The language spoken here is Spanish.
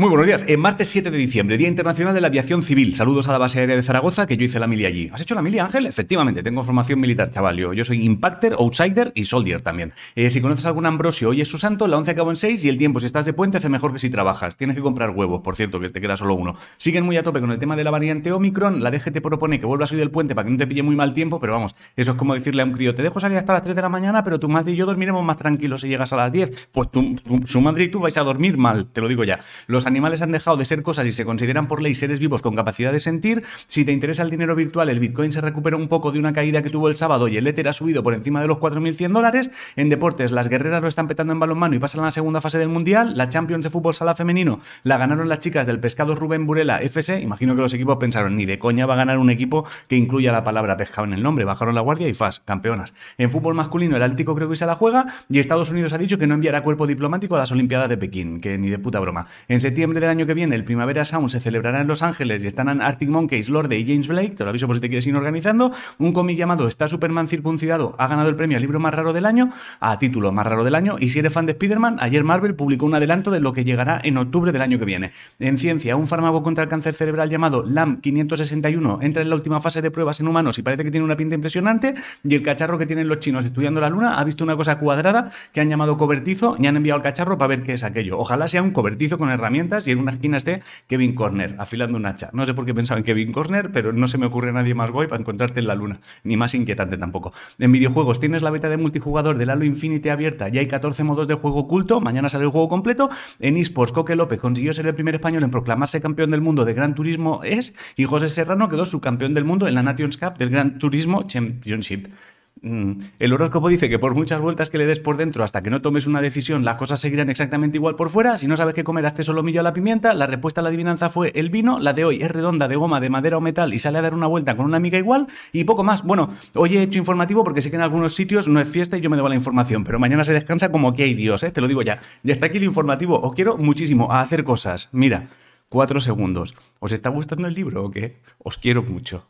Muy buenos días. En martes 7 de diciembre, Día Internacional de la Aviación Civil. Saludos a la base aérea de Zaragoza, que yo hice la mili allí. ¿Has hecho la mili, Ángel? Efectivamente, tengo formación militar, chaval. Yo, soy Impactor, Outsider y Soldier también. Eh, si conoces algún Ambrosio, hoy es su santo, la 11 acabó en 6 y el tiempo, si estás de puente, hace mejor que si trabajas. Tienes que comprar huevos, por cierto, que te queda solo uno. Siguen muy a tope con el tema de la variante Omicron. La DGT propone que vuelvas hoy del puente para que no te pille muy mal tiempo, pero vamos, eso es como decirle a un crío, te dejo salir hasta las 3 de la mañana, pero tu madre y yo dormiremos más tranquilos si llegas a las 10. Pues su madre y tú vais a dormir mal, te lo digo ya. Los animales han dejado de ser cosas y se consideran por ley seres vivos con capacidad de sentir. Si te interesa el dinero virtual, el Bitcoin se recupera un poco de una caída que tuvo el sábado y el Ether ha subido por encima de los 4.100 dólares. En deportes, las guerreras lo están petando en balonmano y pasan a la segunda fase del Mundial. La Champions de fútbol sala femenino la ganaron las chicas del pescado Rubén Burela FC. Imagino que los equipos pensaron, ni de coña va a ganar un equipo que incluya la palabra pescado en el nombre. Bajaron la guardia y fas, campeonas. En fútbol masculino, el Atlético creo que se la juega y Estados Unidos ha dicho que no enviará cuerpo diplomático a las Olimpiadas de Pekín, que ni de puta broma. En septiembre del año que viene, el Primavera Sound se celebrará en Los Ángeles y están Arctic Monkeys, Lorde y James Blake, te lo aviso por si te quieres ir organizando. Un cómic llamado Está Superman circuncidado ha ganado el premio al libro más raro del año, a título más raro del año. Y si eres fan de Spider-Man, ayer Marvel publicó un adelanto de lo que llegará en octubre del año que viene. En ciencia, un fármaco contra el cáncer cerebral llamado LAM 561 entra en la última fase de pruebas en humanos y parece que tiene una pinta impresionante. Y el cacharro que tienen los chinos estudiando la luna ha visto una cosa cuadrada que han llamado cobertizo y han enviado al cacharro para ver qué es aquello. Ojalá sea un cobertizo con herramientas y en una esquina esté Kevin Corner afilando un hacha. No sé por qué pensaba en Kevin Corner, pero no se me ocurre nadie más guay para encontrarte en la luna, ni más inquietante tampoco. En videojuegos tienes la beta de multijugador del Halo Infinity abierta, ya hay 14 modos de juego oculto, mañana sale el juego completo. En esports, Coque López consiguió ser el primer español en proclamarse campeón del mundo de Gran Turismo es y José Serrano quedó subcampeón del mundo en la Nations Cup del Gran Turismo Championship. Mm. El horóscopo dice que por muchas vueltas que le des por dentro hasta que no tomes una decisión, las cosas seguirán exactamente igual por fuera. Si no sabes qué comer, hazte solomillo a la pimienta. La respuesta a la adivinanza fue el vino. La de hoy es redonda, de goma, de madera o metal y sale a dar una vuelta con una amiga igual. Y poco más. Bueno, hoy he hecho informativo porque sé que en algunos sitios no es fiesta y yo me debo la información, pero mañana se descansa como que hay Dios, ¿eh? te lo digo ya. Y hasta aquí el informativo. Os quiero muchísimo a hacer cosas. Mira, cuatro segundos. ¿Os está gustando el libro o qué? Os quiero mucho.